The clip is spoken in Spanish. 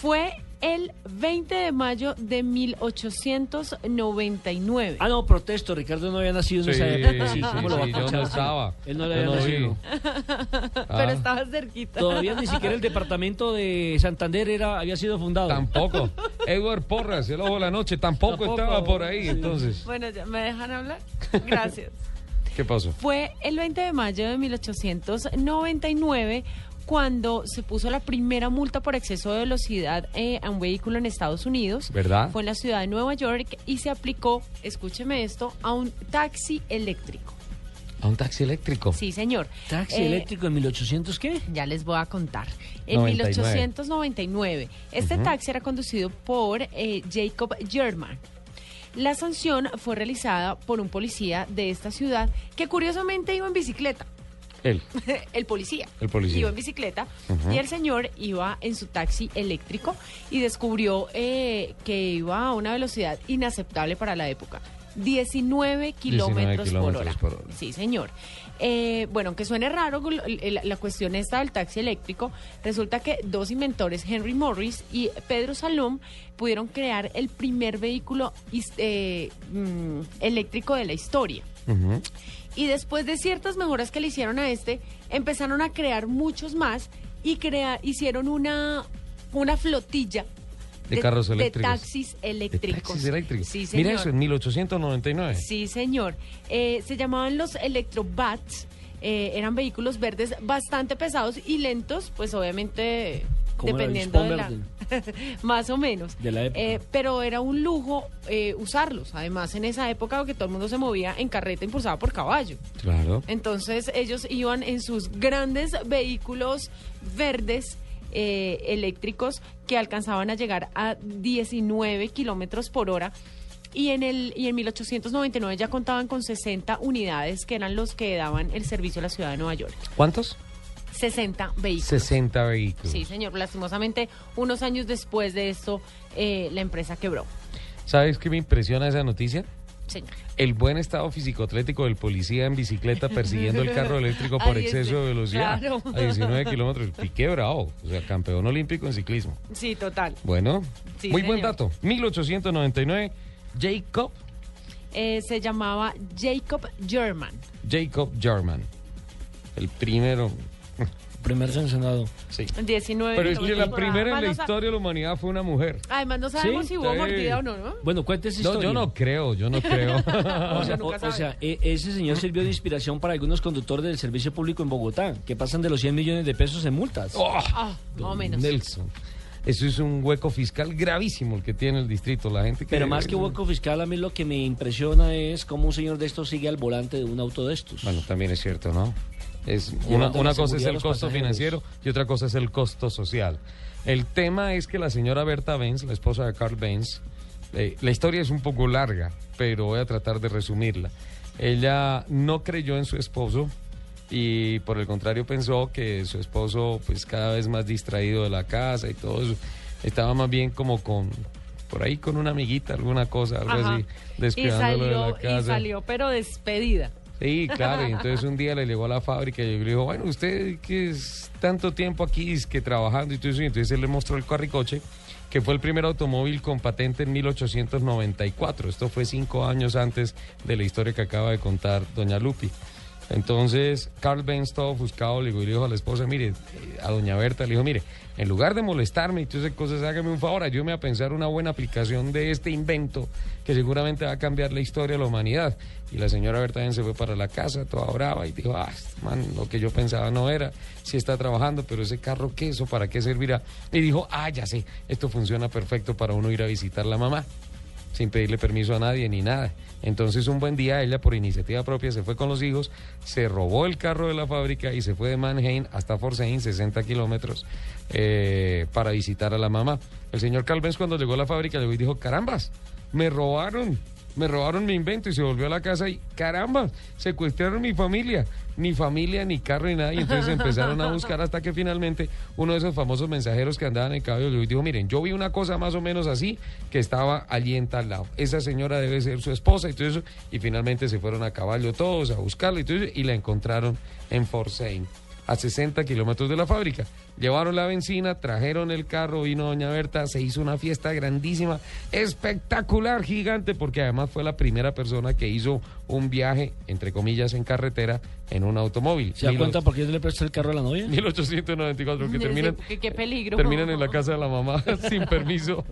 Fue el 20 de mayo de 1899. Ah, no, protesto. Ricardo no había nacido en Sí, esa época. sí, ¿cómo lo va a sí, yo no estaba. Él no le había no nacido. vi. Pero Ah. estaba cerquita. Todavía ni siquiera el departamento de Santander era, había sido fundado. Tampoco. Edward Porras, el ojo de la noche, tampoco, Tampoco, estaba por ahí. sí. Entonces, Bueno, ya, ¿me dejan hablar? Gracias. ¿qué pasó? Fue el 20 de mayo de 1899 cuando se puso la primera multa por exceso de velocidad eh, a un vehículo en Estados Unidos. ¿Verdad? Fue en la ciudad de Nueva York y se aplicó, escúcheme esto, a un taxi eléctrico. A un taxi eléctrico. Sí, señor. ¿Taxi Eh, eléctrico en 1800 qué? Ya les voy a contar. En 99. 1899, este taxi era conducido por eh, Jacob German. La sanción fue realizada por un policía de esta ciudad que curiosamente iba en bicicleta. Él. el policía. El policía. Iba en bicicleta y el señor iba en su taxi eléctrico y descubrió eh, que iba a una velocidad inaceptable para la época. 19 kilómetros por hora. kilómetros por hora. Sí, señor. Eh, bueno, aunque suene raro la cuestión esta del taxi eléctrico, resulta que dos inventores, Henry Morris y Pedro Salom, pudieron crear el primer vehículo eh, mm, eléctrico de la historia. Y después de ciertas mejoras que le hicieron a este, empezaron a crear muchos más y crea- hicieron una, una flotilla De carros eléctricos. De taxis De eléctricos. taxis eléctricos. Sí, señor. Mira eso, en 1899. Sí, señor. Eh, se llamaban los electrobats. eh, eran vehículos verdes bastante pesados y lentos, pues obviamente dependiendo de la... Más o menos. De la época. Eh, pero era un lujo eh, usarlos. Además, en esa época que todo el mundo se movía en carreta impulsada por caballo. Claro. Entonces ellos iban en sus grandes vehículos verdes eh, eléctricos que alcanzaban a llegar a 19 kilómetros por hora. Y en, el, y en 1899 ya contaban con 60 unidades que eran los que daban el servicio a la ciudad de Nueva York. ¿Cuántos? 60 vehículos. 60 vehículos. Sí, señor. Lastimosamente, unos años después de esto, eh, la empresa quebró. ¿Sabes qué me impresiona esa noticia? Señor. El buen estado físico-atlético del policía en bicicleta persiguiendo el carro eléctrico por exceso de velocidad claro. a 19 kilómetros. Piqué bravo, o sea, campeón olímpico en ciclismo. Sí, total. Bueno, Sí, muy buen dato. 1899, Jacob, Eh, se llamaba Jacob German. Jacob German. El primero. Primer sancionado. Sí. 19 Pero es que la primera en la historia de la humanidad fue una mujer. Además, no sabemos Sí, si hubo sí. mordida o no, ¿no? Bueno, cuente esa No, historia. yo no creo, yo no creo. O sea, nunca o- sabe. o sea, e- ese señor sirvió de inspiración para algunos conductores del servicio público en Bogotá, que pasan de los 100 millones de pesos en multas. Oh, Ah, más o menos. Nelson. Eso es un hueco fiscal gravísimo el que tiene el distrito. La gente que Pero más que hueco fiscal, a mí lo que me impresiona es cómo un señor de estos sigue al volante de un auto de estos. Bueno, también es cierto, ¿no? Es una, una cosa es el costo pasajeros. financiero y otra cosa es el costo social. El tema es que la señora Berta Benz, la esposa de Carl Benz, eh, la historia es un poco larga, pero voy a tratar de resumirla. Ella no creyó en su esposo y por el contrario pensó que su esposo, pues cada vez más distraído de la casa y todo eso, estaba más bien como con por ahí con una amiguita, alguna cosa, algo Ajá. así, Y descuidándolo de la casa. y salió, pero despedida. Sí, claro, y entonces un día le llegó a la fábrica y le dijo, bueno, usted que es tanto tiempo aquí es que trabajando y todo eso, y entonces él le mostró el carricoche, que fue el primer automóvil con patente en 1894. Esto fue cinco años antes de la historia que acaba de contar doña Lupi. Entonces, Carl Benz, todo ofuscado, le dijo, a la esposa, mire, a doña Berta, le dijo, mire, en lugar de molestarme y todas esas cosas, hágame un favor, ayúdeme a pensar una buena aplicación de este invento que seguramente va a cambiar la historia de la humanidad. Y la señora Berta se fue para la casa, toda brava, y dijo, ah, man, lo que yo pensaba no era, sí está trabajando, pero ese carro, ¿qué eso? ¿Para qué servirá? Y dijo, ah, ya sé, esto funciona perfecto para uno ir a visitar la mamá sin pedirle permiso a nadie ni nada. Entonces un buen día ella por iniciativa propia se fue con los hijos, se robó el carro de la fábrica y se fue de Mannheim hasta Fort Saint, 60 kilómetros, eh, para visitar a la mamá. El señor Calvens cuando llegó a la fábrica llegó y dijo, carambas, me robaron, me robaron mi invento y se volvió a la casa y caramba, secuestraron mi familia, ni familia, ni carro, ni nada. Y entonces empezaron a buscar hasta que finalmente uno de esos famosos mensajeros que andaban en caballo le dijo, miren, yo vi una cosa más o menos así que estaba allí en tal lado. Esa señora debe ser su esposa y todo eso. Y finalmente se fueron a caballo todos a buscarla y todo eso y la encontraron en Fort Saint. A 60 kilómetros de la fábrica. Llevaron la benzina, trajeron el carro, vino doña Berta, se hizo una fiesta grandísima, espectacular, gigante, porque además fue la primera persona que hizo un viaje, entre comillas, en carretera en un automóvil. ¿Se da Mil- cuenta por qué le prestó el carro a la novia? 1894, que terminan, Qué, qué peligro. terminan en la casa de la mamá sin permiso.